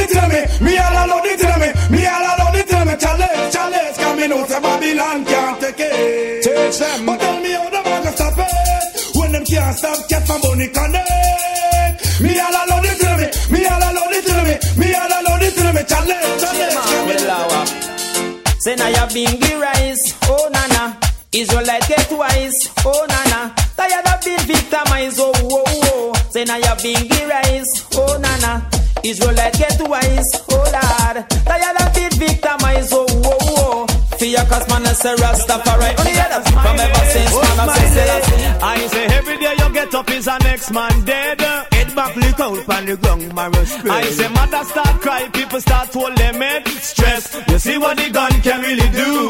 Me all alone it tell me, me all alone it tell me, me all alone it tell me. Challenge, challenge, coming out of Babylon can't take it. Teach them. But tell me how them a go stop it when them can't stop cat from Bonnie Connect. Me all alone it tell me, me all alone it tell me, me all alone it tell me. Challenge, challenge, coming out. Say now you bingy rice, oh nana. Israelite get wise, oh nana. Tired of being victimized, oh oh oh. Say now you bingy rice, oh nana. Israelite get wise, oh lord. Tired of being victimized, oh oh oh. Fear cause man I say Rastafari. Only other from ever since oh, man I say Selassie. I say every day you get up is the next man dead. Head back, look out on the ground, marrow spread. I say mother start cry, people start to limit stress. You see what the gun can really do.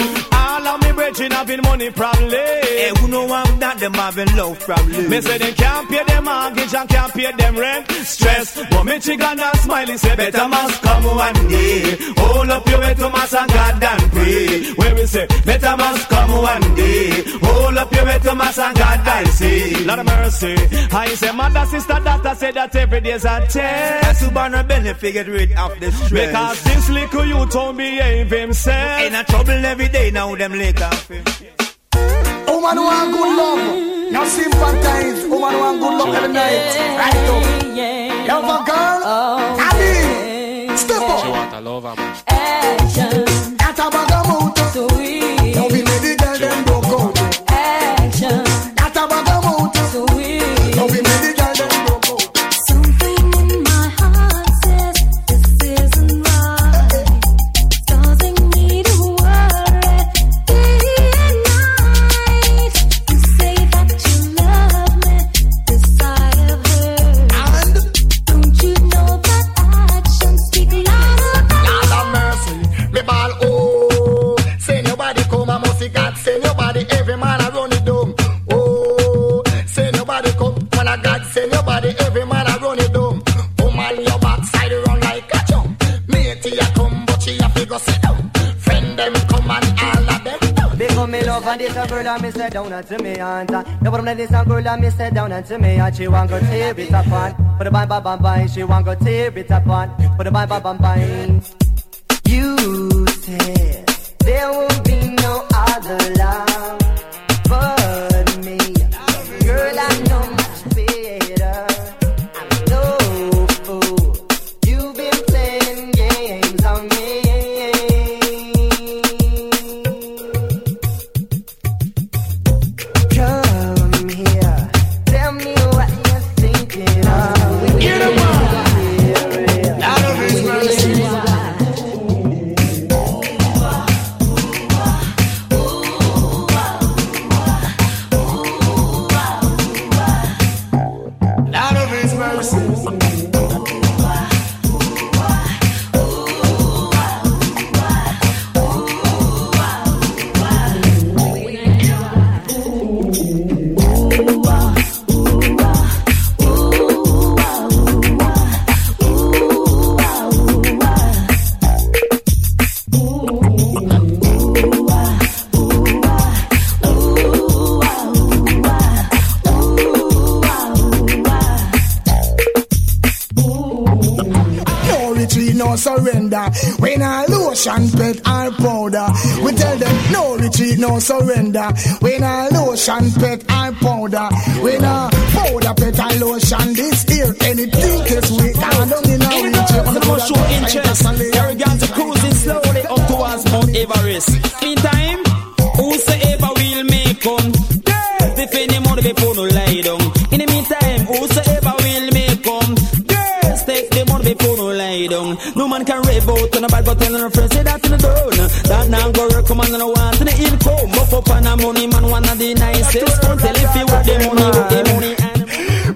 Of having money problem. Hey, eh, who know I'm that them having love problem. Me say they can't pay them mortgage and can't pay them rent. Stress, but me chicken and smiley say better must come one day. Hold up your head to mass and God and pray. Where we say better must come one day. Hold up your head to mass and God and say. Lord of mercy. I say mother, sister, daughter say that every day's a test. That's who a benefit get rid of the stress. Because this little you don't behave himself. Ain't a trouble every day now them lick Oh, off him. Woman want good love, no sympathize. Woman want good love every night. Right up. Love a girl, Oh, Abby, step up. She want a lover, man. Action, That a bag of mouth. sweet. We and girl and me sit down and to me aunt The problem is this a girl and me sit down and to me and she want go tear it apart Put the bang bang bang bang. She want go tear it apart Put the bang bang bang bang. You said there won't be no other love no surrender. When I lotion, pet or powder, we tell them no retreat, no surrender. When I lotion, pet or powder, when I powder, pet or lotion, this here anything is we can't don't in a retreat. On the most show interest, arrogant cruising slowly up towards Mount Everest. Meantime, whosoever will make girls defend him on the before no lie down. Lie down. No man can rave out on a bad but tell her friends say that in the done. That now go work come on and I want to the income. Buff up on a money man one of the nicest. Come tell if you want the money, with the money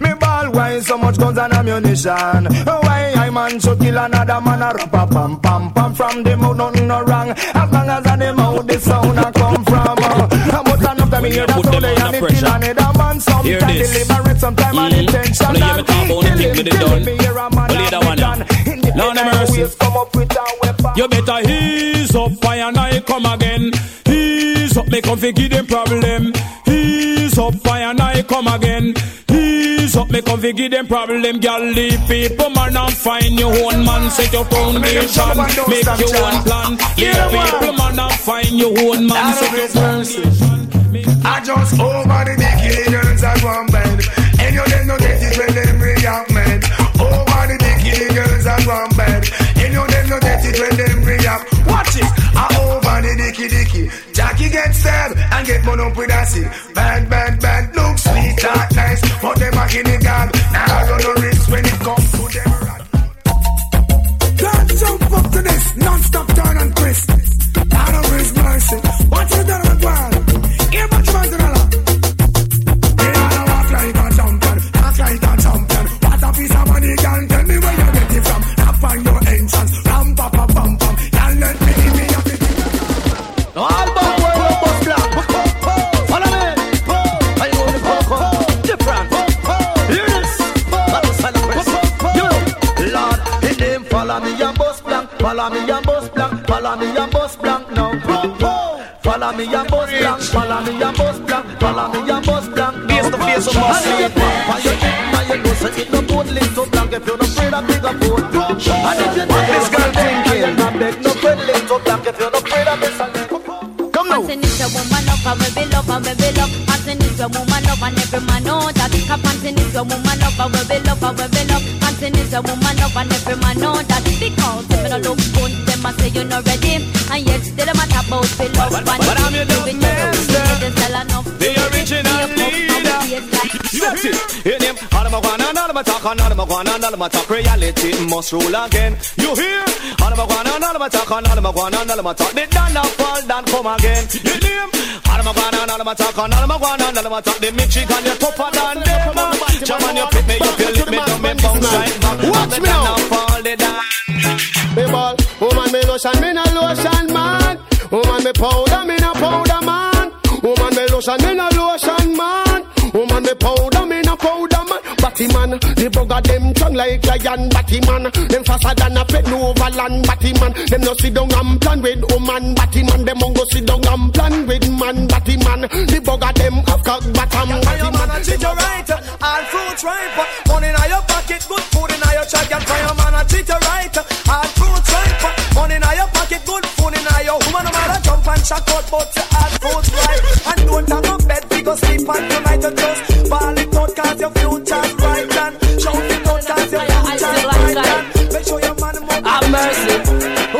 Me ball why so much guns and ammunition Why I man should kill another man a rap a pam pam pam From the mouth nothing no wrong As long as on the mouth the sound a come from uh, But enough time me hear that put sound them and it pressure. kill another man Hear Sometimes this. deliberate, sometimes unintentional Well, you hear me talk about the thing with done. Hear that one now. Lord have mercy. Come up with a weapon You better ease up, fire and I come again. Ease up, make comfy give them problem. Ease up, fire and I come again. Ease up, make comfy give them problem. Girl, leave people, man, and find your own man. Set your foundation, make your own plan. Leave people, man, and find your own man. Set your foundation. I just over the girls at one bed. And you them no get it when them bed. And you them no get it when them react. Watch it. I over the dicky dicky. Jackie get stabbed and get bun up with acid. Bad, bad, bad. Look sweet, talk nice. But them a guinea gag. Now I run no risk when it comes to them. Can't jump up to this non-stop turn and twist. Follow me and bust blank. Follow me and bust blank now. Follow me and bust blank. Follow me and bust blank. Follow me and bust blank. Face to face with my sleep. And you think and you know say it no boat link to blank if you no afraid of bigger boat. And if you think this girl thinking, I beg no friend link to blank if you no afraid of miss a link. Come now. Panting is a woman up and we be love and we be love. Panting is a woman up and every man know that. A panting is a woman up and we be love and we be love. Panting is a woman up and every man know that. Say you not ready. And yet still them a talk about we love. But- but I'm your Giving you master. the style enough. The original leader. That's it. In him, all of my guana, all of my talk, all of my guana, all of my talk. Reality must rule again. You hear? All of my guana, all of my talk, all of my guana, all of my talk. The down now fall down, come again. You name? All of my guana, all of my talk, all of my guana, all of my talk. The Michigan, you're tougher than them. Jaman, you pick me up, you lick me down, me bounce right back. Watch me now. now fall the down. Me ball, woman me lotion, me no lotion man. Woman me powder, me no powder man. Woman me lotion, me no lotion man. Woman me powder, me no powder man. Batty man, the bugger them tongue like lion. Batty man, them faster than a pet over land. Batty man, them no sit down and plan with woman. Batty man, them go sit down and plan with man. Batty man, the bugger them have cock bottom. Batty man, treat you right, all fruits ripe. Money in your pocket, good food in your check. And fire man a treat you right, all fruits ripe. Money in your pocket, good food in your woman. No matter jump and shock out, but your all fruits ripe. And don't have no bed, because sleep and tonight you just ball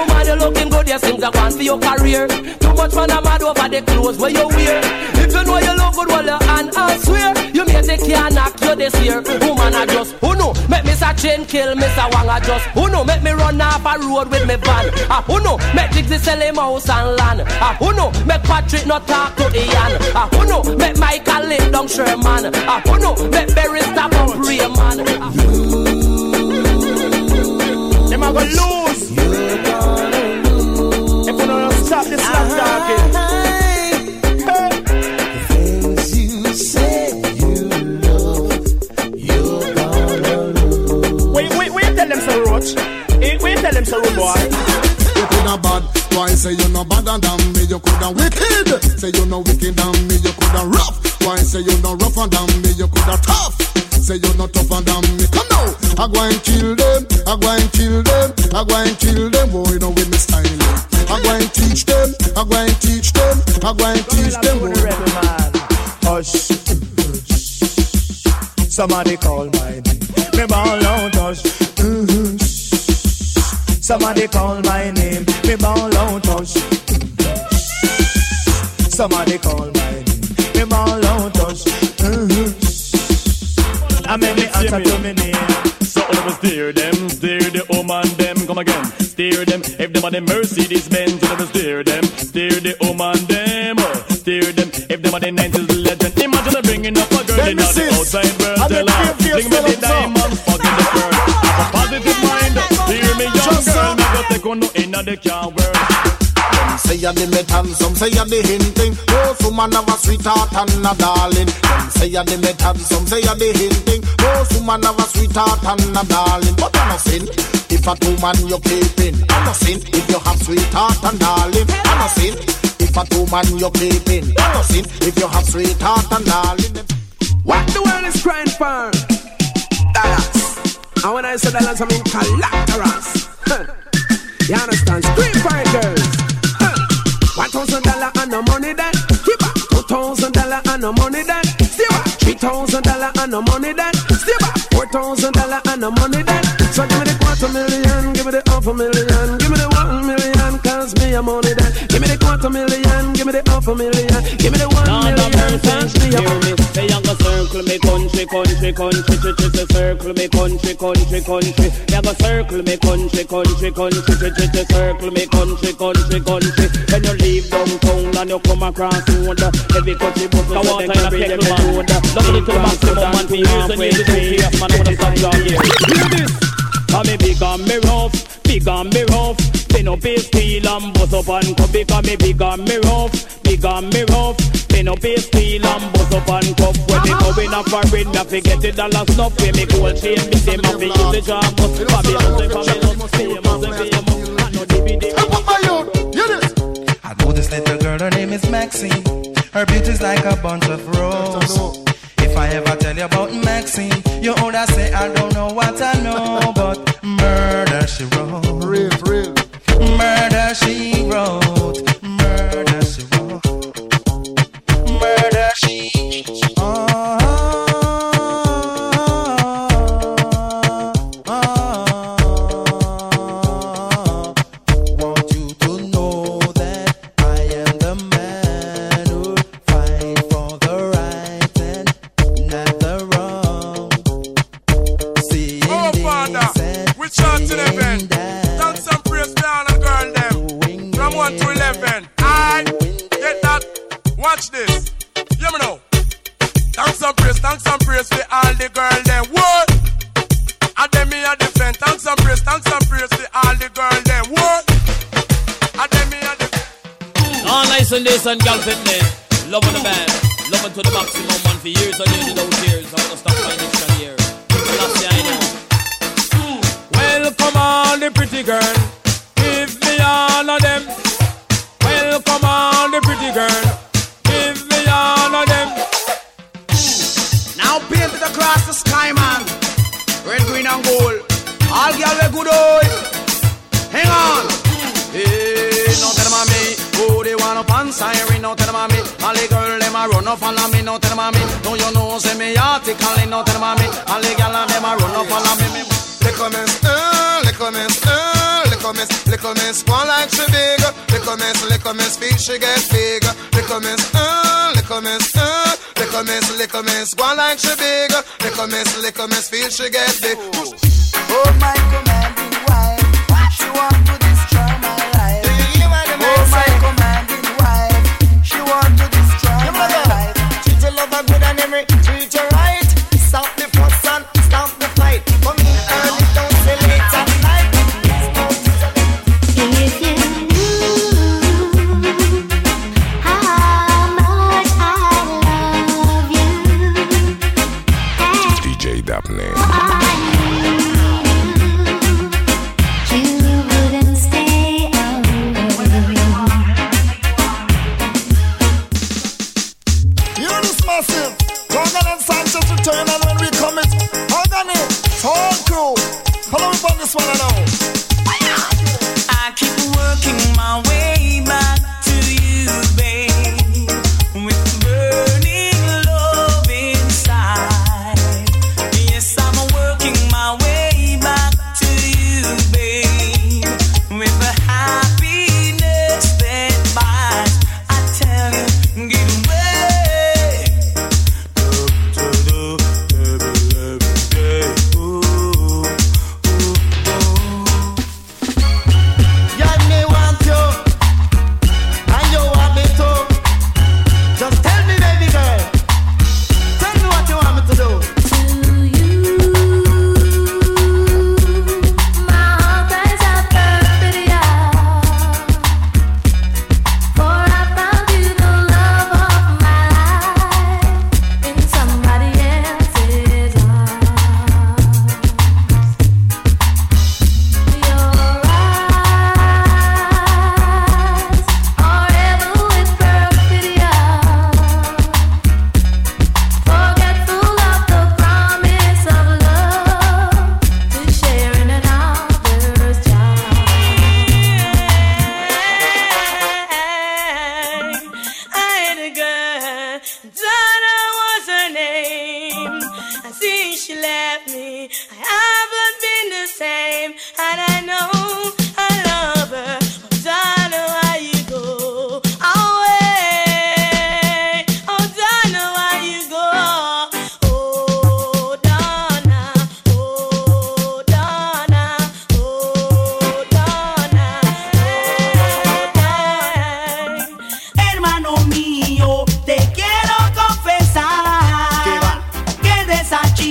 Woman, you looking good, you seem to want for your career. Too much man a mad over the clothes where you wear. If you know you look good, well, your hand I swear. You may take care knock you this year. Woman, I just, who know, make Mr. Chain kill Mr. Wang, I just, who know, make me run off a road with me van. Ah, who know, make Dixie sell him house and land. Ah, who know, make Patrick not talk to Ian. Ah, who know, make Michael live down Sherman. Ah, who know, make Barry stop and pray, man. Ah, you say you love, you're gonna lose. Wait, wait, wait, tell them so roach. Eh, Wait, tell them so rude boy. You coulda bad, why say you no better than me? You coulda wicked, say you no wicked than me. You coulda rough, why say you no rougher than me? You coulda tough, say you no tougher than me. Come now, I go and kill them, I go and kill them, I go and kill them. Boy, you know with me style. I go and teach them, I go and teach them, I go and teach them. Boy. Hush. Somebody call my name. Me ball out, hush. Somebody call my name. Me ball out, hush. Somebody call my name. Me ball out, hush. I make me answer to me name. So always steer them, steer the woman them, come again. Steer them, If them are the Mercedes Benz, you never steer them. Steer the woman them, steer them. If them are the 90s legend, imagine them bringing up a girl in the outside world. Tell her, bring me the diamonds, forget the pearl. Have a positive mind, steer me young girl. go take on no inna the car world. Some say you're the metal, some say you're the hinting. Most woman have a sweetheart and a darling. Some say you're the metal, some say you're the hinting. Most woman have a sweetheart and a darling. But I'm not sin if a two man you're keeping. I'm not sin if you have sweetheart and darling. I'm not sin if a two man you're keeping. I'm not sin if you have sweetheart and darling. What the world is crying for? Dollars. And when I say dollars, I mean collaterals. You understand? Scream for it, girls. One thousand dollar and no money then. Keep up. Two thousand dollar and no money then. Stay back. Three thousand dollar and no money then. Stay back. Four thousand dollar and no money then. So give me the quarter million, give me the half a million, give me the one million, cause me a money then. Give me the quarter million, give me the half a million, give me the one Lord of million, mercy, cause me a hear me. Say you go circle me country, country, country, ch ch ch circle me country, country, country. You go circle me country, country, country, ch ch ch circle me country, country, country. When you leave downtown and you come across road, every country bus will Come on, to carry take them the the man. road. It to the maximum, man, for years and years, two years, man, I wanna stop you all here. Hear this. Cause me big and me rough, big and me rough. Pin up his steel and bust up and cup. Because me big and me rough, big and me rough. Pin up his steel and bust up and cup. When me go in a foreign, me have to get the dollar snuff. When me gold chain, me say me have to use the charm. But Babylon say Babylon, famous say famous. I know the video. I know this little girl, her name is Maxine. Her beauty's like a bunch of roses. If I ever tell you about Maxine, you older say I don't know what I know, and this and gal fitness. Loving the band. Loving to the maximum man for years and years without tears. I'm gonna stop my this year. Last year I know. Well, on, the pretty girl. Them a run up on me, no tell them on me. Don't you know, say me article, no tell them on me. All the girl them a run up on me. me. Little miss, uh, little miss, uh, little miss, little miss, one like she big. Little miss, little miss, feel she get big. Little miss, uh, little miss, uh, little miss, little miss, one like she big. Little miss, little miss, feel she get big. Oh my commanding wife, she want to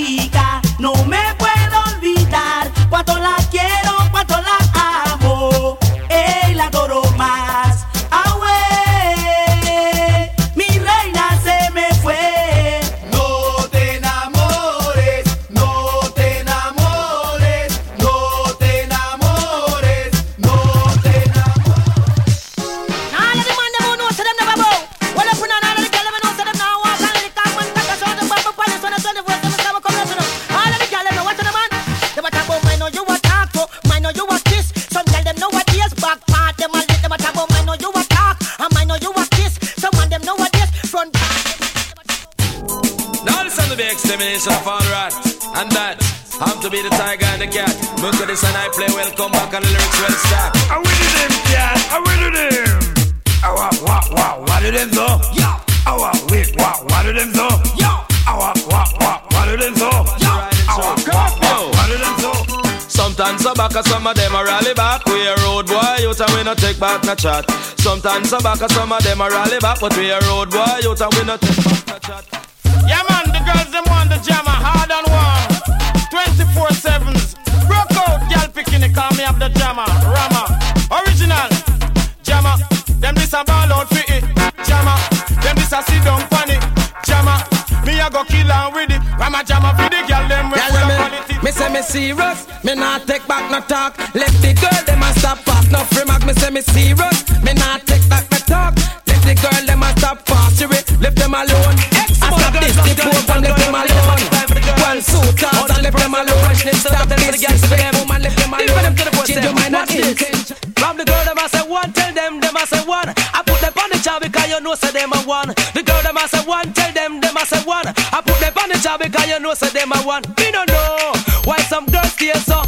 Rica. Take back no chat. Sometimes I back, and some of them a rally back, but we a road boy, youth and we no take back no chat. Yeah, man, the girls them want the jammer hard and warm. 24 sevens. Broke out, girl picking it, call me up the jammer. Rama, original. Jammer, them this a ball out for it. Jammer, them this a sit down funny. Jammer, me a go kill and with it. Rama jammer for the girl them we Yeah, full of yeah, quality. me, me say me serious, me not take back no talk. Let the girl Me say me serious, me not take back no talk. Let the girl them a stop fast, you left them alone. I stop this, the poor and left them alone. One suit and left them alone. Stop this, this fake woman left them alone. Change your mind and intention. From the girl them I say one, tell them them I say one. I put them on the job because you know say them a one. The girl them I say one, tell them them I say one. I put them on the job because you know say them a one. Me no know why some girls stay so.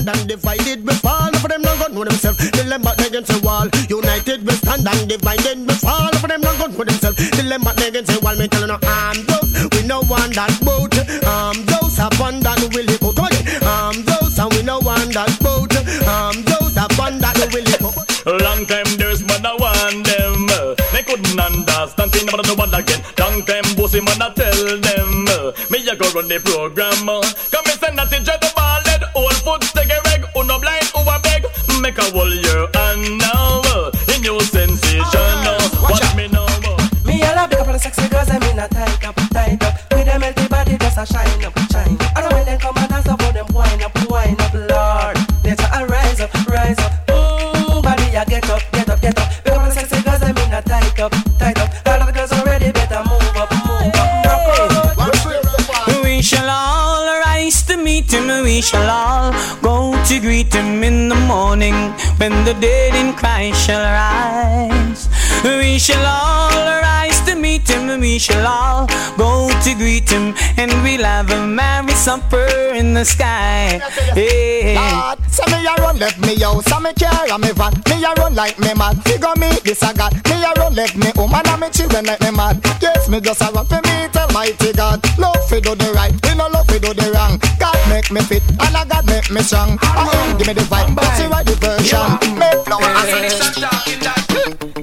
And divided we fall. For them not gun know themselves. Dilemma against the wall. United we stand and divided we fall. For them not gun know themselves. Dilemma against the wall. Me tell you arm those. We no want that boat. Arm those upon that will live. Arm those and we no want that boat. Arm those upon that will live. Long time there's man I want them. They couldn't understand thing about no one again. Long time bossy man I tell them. Me a go run the program. Come the dead in Christ shall rise. We shall all rise to meet him, we shall all go to greet him, and we'll have a merry supper in the sky. Hey. Lord, say me a run left me house, and me care and me van. Me a run like me mad. Figure me this a God. Me a run left me home and me children like me mad. Yes, me just a run for me tell mighty God. Love fi do the right, we no do the wrong. God make me fit, and I God make me strong. I him give me the vibe, but she write the version. Make flow.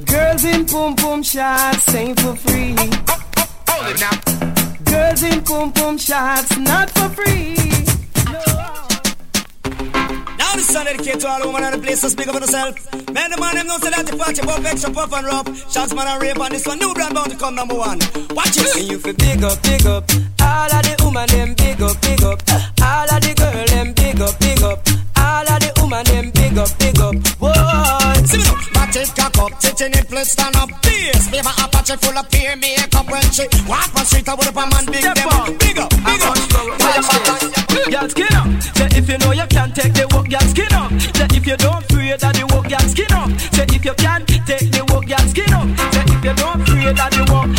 Girls in pum pum shots ain't for free. Hold it now. Girls in pum pum shots not for free. Now this song dedicated to all women in the place, so speak up for yourself. Man, the man, them know say that the party pop extra puff and rough. Shots man and rape on this one, new brand bound to come number one. Watch it. And you feel big up, big up. All of the woman them big up, big up. All of the girl them big up, big up. All of the woman them big up, big up. Whoa. See me now, back it cock up, sitting in place, stand up. This paper Apache full of peer makeup when she walk on street, I would up a man big them up. Big up, big up. Girl, skin up. Say if you know you can take the work, girl, skin up. Say if you don't afraid that the work, girl, skin up. Say if you can take the work, girl, skin up. Say if you don't afraid that the work.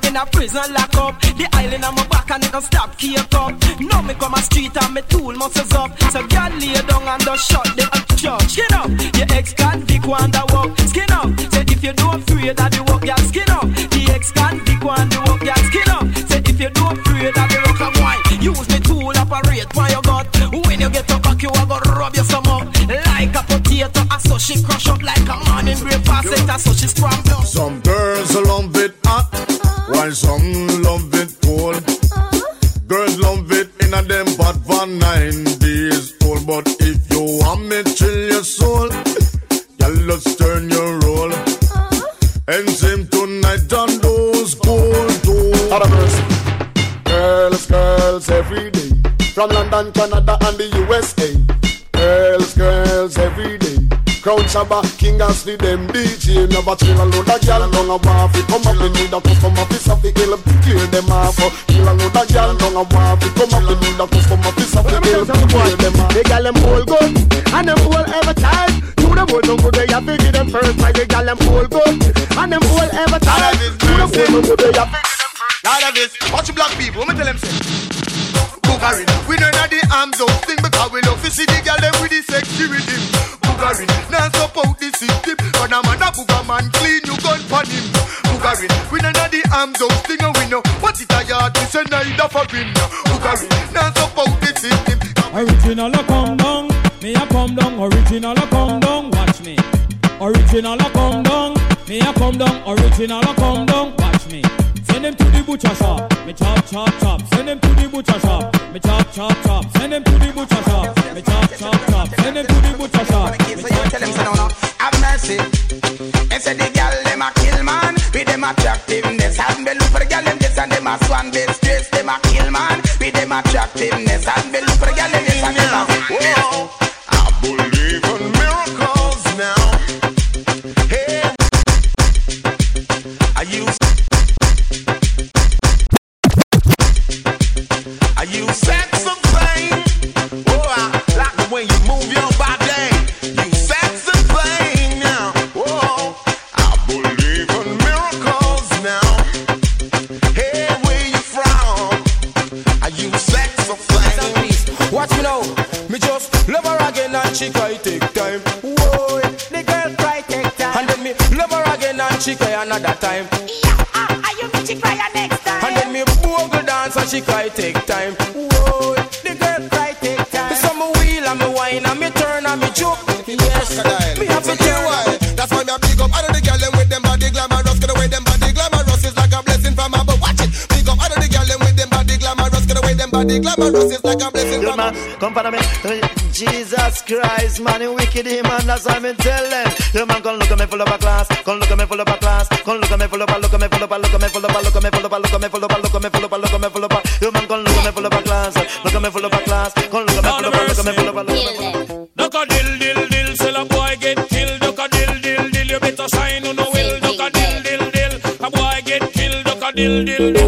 Me in a prison lock up. The island on my back and it don't stop keep up. Now me come a street and me tool muscles up. So girl lay down and just shut the up. Skin up. Your ex convict the work. Skin up. Say if you don't afraid that the work, girl, skin up. The ex convict the work, girl, skin up. Say if you don't afraid that the rock and wine. Use me tool operate for your gut. When you get up back, you are gonna rub your up. Like a potato, and so she crush up like a morning breakfast. So she scramble. While some love it cold. Uh-huh. Girls love it in a them pot for nine days old. But if you want me chill your soul, you let's turn your roll. Uh-huh. And sing tonight on those cold doors. Girls, girls every day. From London, Canada, Shabba, King Ashley, them DJ Never chill a load of gal down a It come up, we need a customer piece of the hill Clear them off. Oh, kill a load of gal down a It come up, we need a customer piece of the hill Clear them. off. The gal them hold good and them hold every time. You them hold no good, they have to give them first. Why the gal them hold good and them hold every time. You them hold no good, they have to Lord of this, watch black people, me tell them say. Boogarin, we know not the arms out thing because we love to see the girl them booger man clean you gun pon him. Boogarin, we know not the arms out thing and we know what it a yard we say neither for him. Boogarin, now support the system. Original a come down, me a come down. Original a come down, watch me. Original a come down, me a come down. Original a come down, watch me. Send them to the butcher shop, me chop chop chop. Send them to the butcher shop, me chop chop chop. Send them to the butcher shop, me chop chop chop. Send them to the butcher shop. me So you tell them, say, no, no, have mercy. They say the girl, them a kill man. With them attractiveness. And me look for the girl, them this and them a swan base stress. Them a kill man. With them attractiveness. And me look for the girl, them this and them a she cry another time. Are you me she cry next time? And then me bogle dance and she cry take time. Whoa, the girl cry take time. So me wheel and me wine and me turn and me joke. Yes, me have to tell why. That's why me a big up all of the girl them with them body glamorous. Cause the way them body glamorous is like a blessing from above. Watch it. Big up all of the girl them with them body glamorous. Cause the way them body glamorous is like a blessing Good from above. come follow me. Jesus Christ, man, you wicked him, and that's why me tell them. You man, come look at me full of a class. Come follow back, look at me, follow back, look at me, follow back, look at me, follow back, look at me, follow back. You man, come look at me, follow back class, look at me, follow back class, come look at me, follow back, look at me, follow back, look at me. Look a dill, dill, dill, sell a boy get killed. Look a dill, dill, dill, you better sign, you know will. Look a dill, dill, dill, a boy get killed. Look a dill, dill, dill.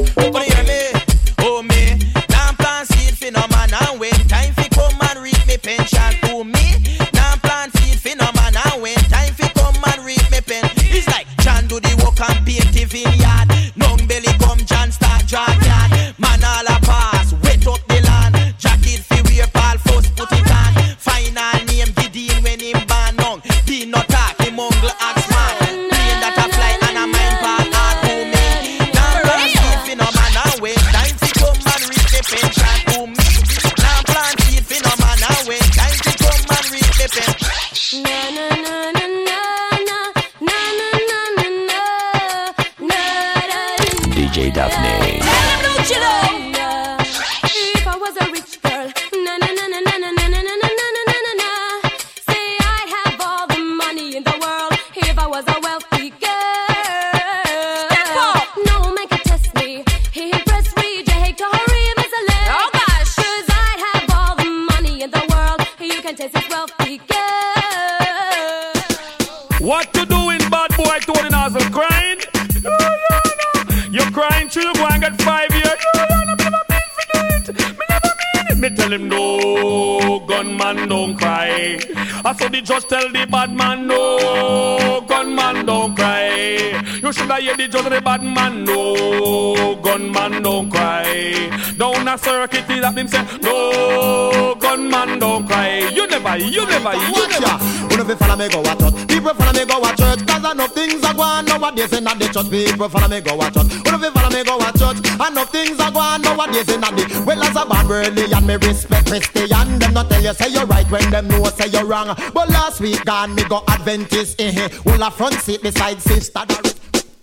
No, gunman don't cry. You never, you never, you Watch never. no fi follow me go watch church? People follow me go watch church. Cause know things are going nowadays in the church. People follow me go watch church. No fi follow me go watch church? Enough things are going nowadays in the Well as a bad and me respect Christian. Them not tell you say you're right when them know say you're wrong. But last week gone me go Adventist. Eh eh. Well a front seat beside sister.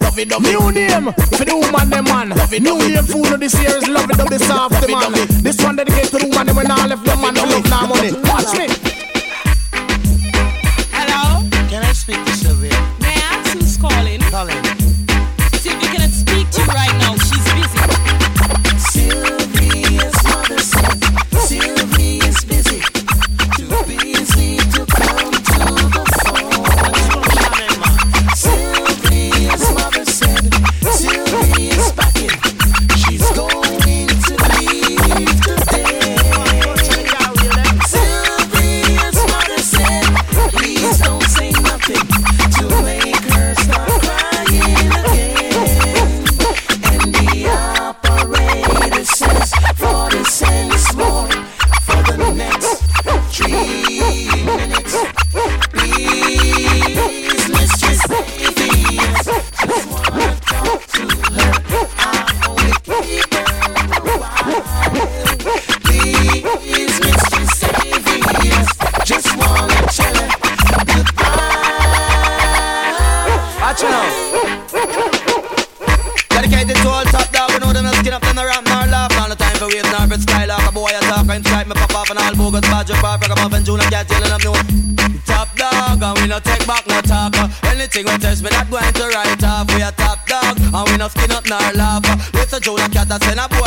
Love it, love it. New name for the woman, them man. New name for you this year is love it, love it, soft, man. This one dedicated to the woman, when I left them man for love now money. Watch me. Hello? Can I speak to Sylvia? May I ask who's calling? Colin. Sylvia cannot speak to you right now. I send a boy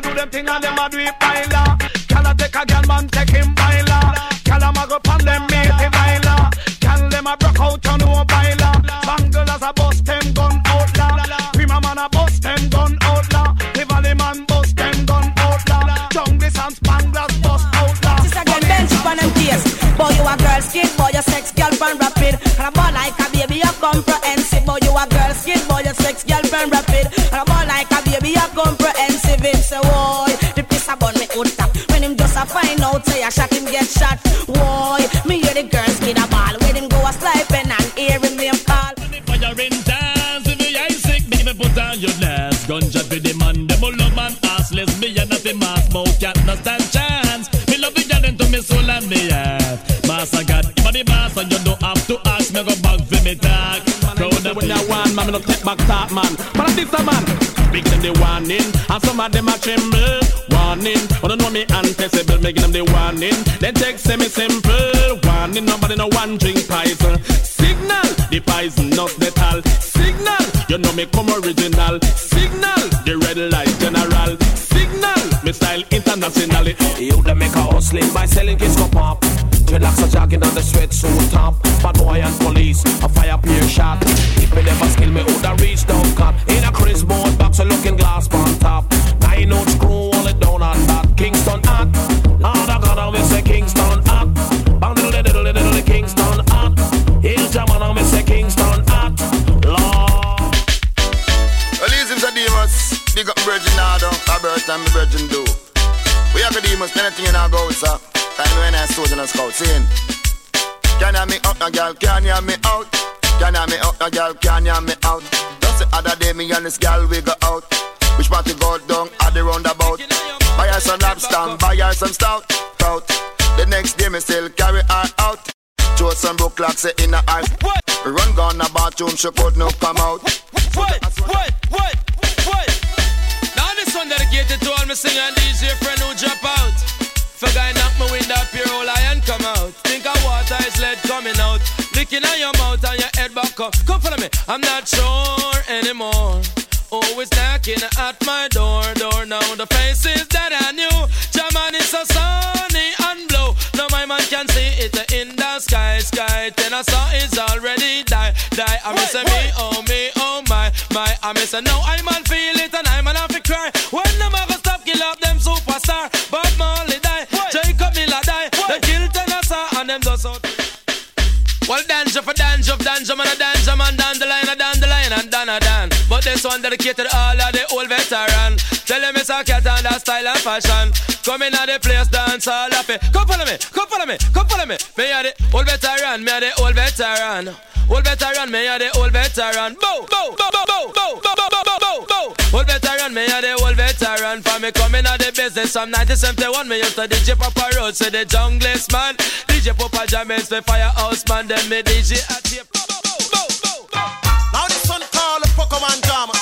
Do them thing and them a do it, baila. Gyal take a gyal man take him, baila. Gyal a mag up on them mate, him, baila. Gyal them a broke out on no baila. Banglas a bust them gun outlaw. Prima man a bust them gun outlaw. The valley man bust them gun outlaw. Jungle and Spanglers bust outlaw. Sister girl, bench up on them case. Boy, you a girl skin, boy, you sex girlfriend rapid. And a boy like a baby, you comprehensive. Boy, you a girl skin, boy, you sex girlfriend rapid. And a boy like a baby, you comprehensive. Him say, boy, the piece a gun me hood tap. When him just a find out, say a shot him get shot. Boy, me hear the girl skin a ball. When him go a sliping and hear him name call. Fire in dance, if you ain't sick, baby, put on your last. Gunshot for the man, them all love man, ass, lesbian, nothing mass, smoke, cat, no stand chance. Me love the girl into me soul and me heart. Master God, if I the boss, and you don't have to ask me, go back for me talk. Proud of When you. you want, man, me no take back talk, man. But this a man, big them the warning, and some of them a tremble. Warning, oh, wanna know me anticiple, making them the warning. Then take semi simple. Warning, nobody no one drink poison. Signal, the poison not lethal. Signal, you know me come original. Signal, the red light general. Signal, me style internationally. You them make a hustling by selling kids go pop. Dreadlocks are jogging on the sweatsuit top. Bad boy and police, a fire peer shot. If me never skill me, woulda reach down cut. In a Chris board box, a looking glass on top. Nine out screw, all it down on that. Kingston hot. All the gun, we say Kingston hot. Bang diddle diddle diddle diddle Kingston hot. Here's Jaman, and we say Kingston hot. Lord. Well, easy for Demas. Big up Virgin Nardo. Albert and me Virgin do. Have. Anything in our go, sir. Time when I stores and I scout. Saying, can hear me out, now, girl? Can you me out? Can hear me out, now, girl? Can you me out? Just the other day, me and this girl we go out. Which party go down at the roundabout? Buy her some lobster, buy her some stout. Stout. The next day, me still carry her out. Throw some broke clocks in her eyes. Run gone a bathroom, she could not come out. Wait, wait, wait. One dedicated to all my singer and DJ friend who drop out. For guy knock my window up your whole iron come out. Think of water is lead coming out. Licking on your mouth and your head back up. Come follow me. I'm not sure anymore. Always knocking at my door, door now. The faces that I knew. German is so sunny and blue. Now my man can see it in the sky, sky. I saw it's already die, die. I miss a me, oh me, oh my, my. I miss a now I man feel it and I man have to cry. When them ever stop kill up them superstar, Bob Marley die, Jacob Miller die, they kill Tennessee and them just out. Well, danger for danger, danger man, a danger man, down the line, a down the line, and down a down. But this one dedicated all of the old veteran. Tell them it's a cat and that style and fashion. Come in at the place, dance all of it. Come follow me, come follow me, come follow me. Me are the old veteran, me are the old veteran. Old veteran, me are the old veteran. Bow, bow, bow, bow, bow, bow, bow, bow, bow, bow. Old veteran, me are the old veteran. For me coming out the business from 1971, me used to DJ Papa Road, say the junglist man. DJ Papa Jamaica, the firehouse man, then me DJ at tape. Now this one called a Pokemon Jam.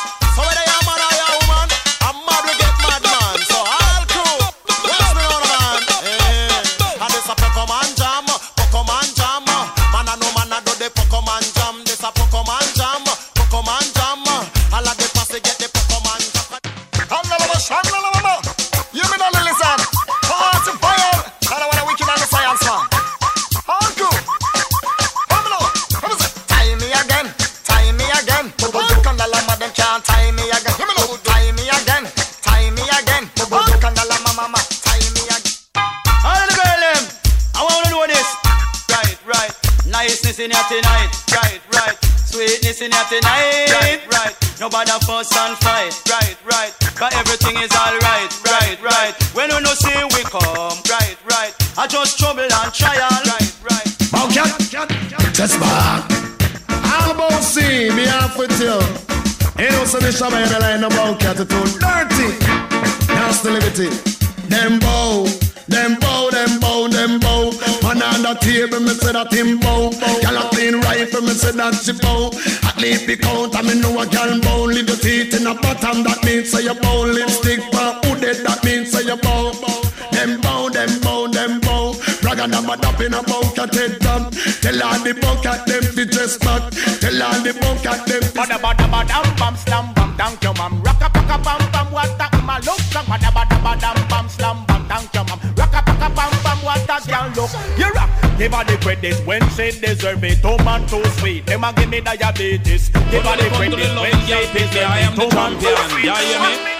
And I'm a dap in a bucket head um, down. Tell all the bucket them to dress back. Tell all the bucket them to Bada bada bam slam bam thank you ma'am Rocka paka bam bam what a ma look like Bada bada badam bam slam bam thank you ma'am Rocka paka bam bam what a girl look You rock Give her the credit when she deserve it Too man too sweet Them a give me diabetes Give her the credit when Loving she Girl Pizza. deserve I it am the man too champion. sweet Yeah, hear me?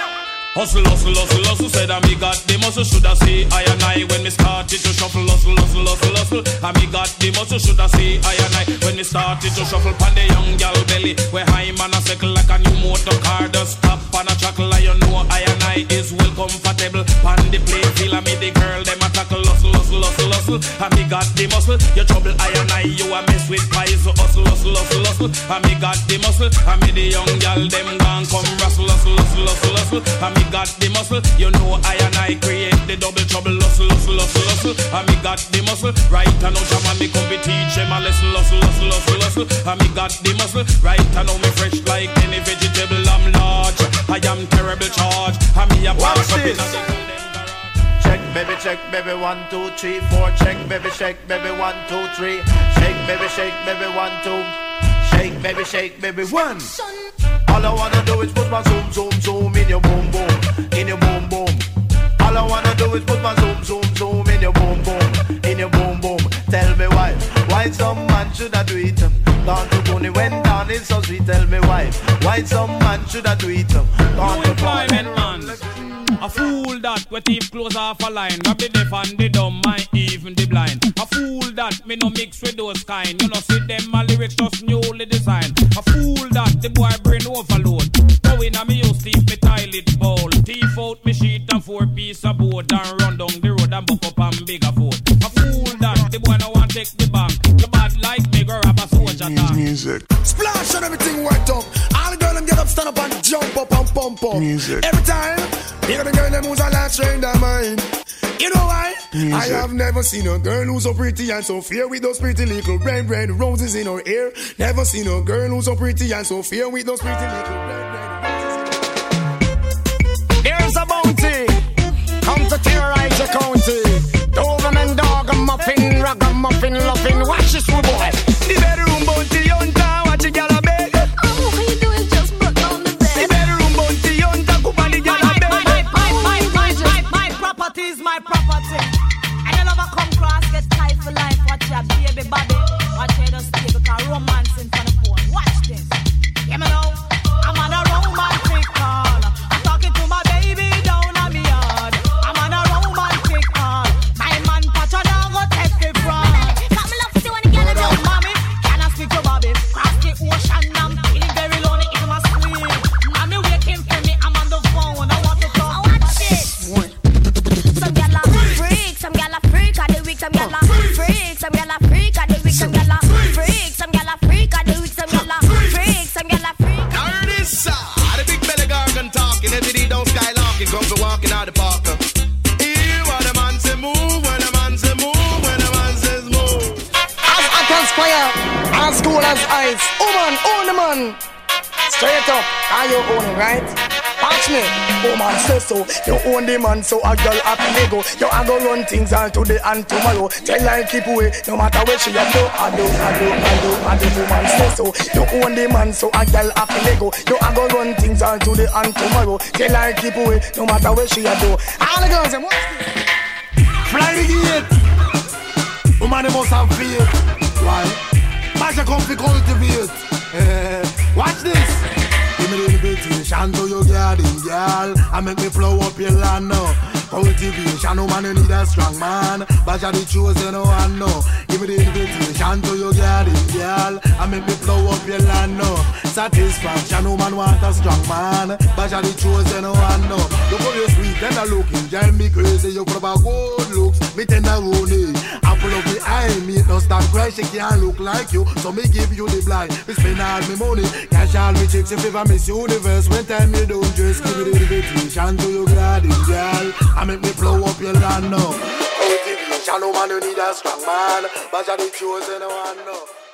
Hustle, hustle, hustle, hustle, said I me got the muscle, shoulda see I and I when me started to shuffle, hustle, hustle, hustle, hustle. I me got the muscle, shoulda see I and I when me started to shuffle pon the young gal belly. Where high man a cycle like a new motor car, just stop on a chuckle. I you know I and I is well comfortable pon the play field. I me the girl them a tackle, hustle, hustle, hustle, hustle. I me got the muscle, you trouble I and I, you a mess with pies, so hustle, hustle, hustle, hustle. I me got the muscle, I me the young gal them gone come rustle, hustle, hustle, hustle, hustle. I me got the muscle, you know I and I create the double trouble, hustle, hustle, hustle, hustle. I me got the muscle, right and now jam and me come be teach them a lesson, hustle, hustle, hustle, hustle. I me got the muscle, right and now me fresh like any vegetable. I'm large, I am terrible charge. I me a Watch up in this. a Check baby check baby one two three four. Check baby shake baby one two three. Shake baby shake baby one two. Shake baby shake baby one All I wanna do is put my zoom zoom zoom in your boom boom. In your boom boom. All I wanna do is put my zoom zoom zoom in your boom boom. In your boom boom. Tell me why Why some man should I do it Gone to Tony when down is so sweet Tell me why Why some man should I do it Gone to employment man. A fool that we thief close off a line. Rob the deaf and the dumb and even the blind. A fool that me no mix with those kind. You know see them my lyrics just newly designed. A fool that the boy brain overload. Go in a me house thief me toilet bowl. Thief out me sheet and four piece of board and run down the road and buck up and bigger food. A fool that the boy no want take the bank. Rob a soldier tank. Music. Splash and everything wet up. All the girl them get up, stand up and jump up and pump up. Music. Every time, you know the girl them who's a lot train their mind. You know why? Music. I have never seen a girl who's so pretty and so fair with those pretty little red, red roses in her hair. Never seen a girl who's so pretty and so fair with those pretty little red, red Here's a bounty. Come to terrorize your county. Doberman dog, a muffin, rag a muffin, loving. Straight up, are you own right? Watch me, oh, woman say so. You own the man, so a girl happy me go. You a go run things all today and tomorrow. Tell her keep away, no matter where she a do. I do, I do, I do, I do. Woman say so. You own the man, so a girl happy me go. You a go run things all today and tomorrow. Tell her keep away, no matter where she a do. All the girls, them. Fly the gate. Woman, they must have faith. Why? Masha come to cultivate. Watch this. Give me the invitation to your garden, girl. I make me plow up your land now. Cultivation, woman, you need a strong man. Basha the chosen one, no. Give me the invitation to your garden, girl. I make me blow up your land, no. Satisfaction, no man want a strong man. But you're the chosen one, no. Look how you sweet and a looking, drive me crazy. You put about good looks, me tenderoni. I pull up the eye, me no stop cry. She can't look like you, so me give you the blind. Me spend all me money, cash all me chicks. If ever miss universe, when time you don't dress, give me the invitation to your garden, girl. I make me blow up your land, no. Motivation, no man, you need a strong man. But you're the chosen one, no.